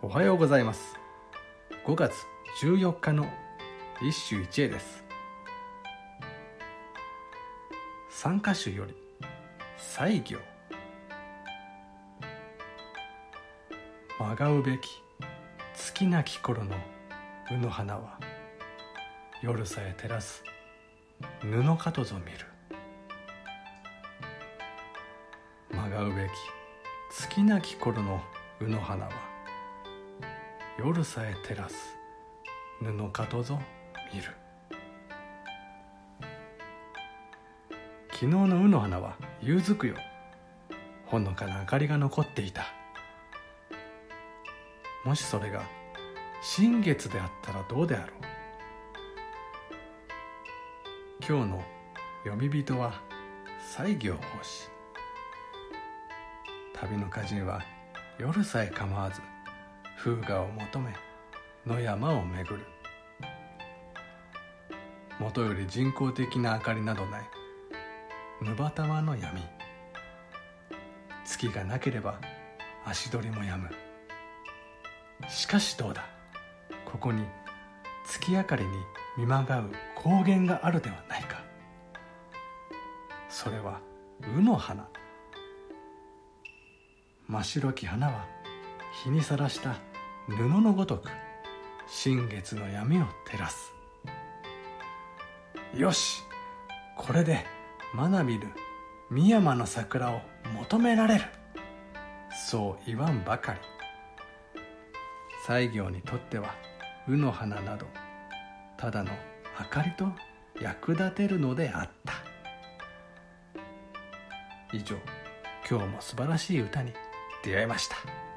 おはようございます。5月14日の一首一会です。参歌集より西行。まがうべき月なき頃の卯の花は夜さえ照らす布かとぞ見る。まがうべき月なき頃の卯の花は夜さえ照らす布かとぞ見る。昨日の卯の花は夕づくよ。ほのかな明かりが残っていた。もしそれが新月であったらどうであろう。今日の読み人は西行法師。旅の歌人は夜さえ構わず風雅を求め野山を巡る。もとより人工的な明かりなどない。ぬばたまの闇。月がなければ足取りもやむ。しかしどうだ。ここに月明かりに見まがう高原があるではないか。それは卯の花。真白き花は日にさらした布のごとく新月の闇を照らす。よしこれで学びる深山の桜を求められる。そう言わんばかり。西行にとっては卯の花などただの明かりと役立てるのであった。以上今日も素晴らしい歌に出会いました。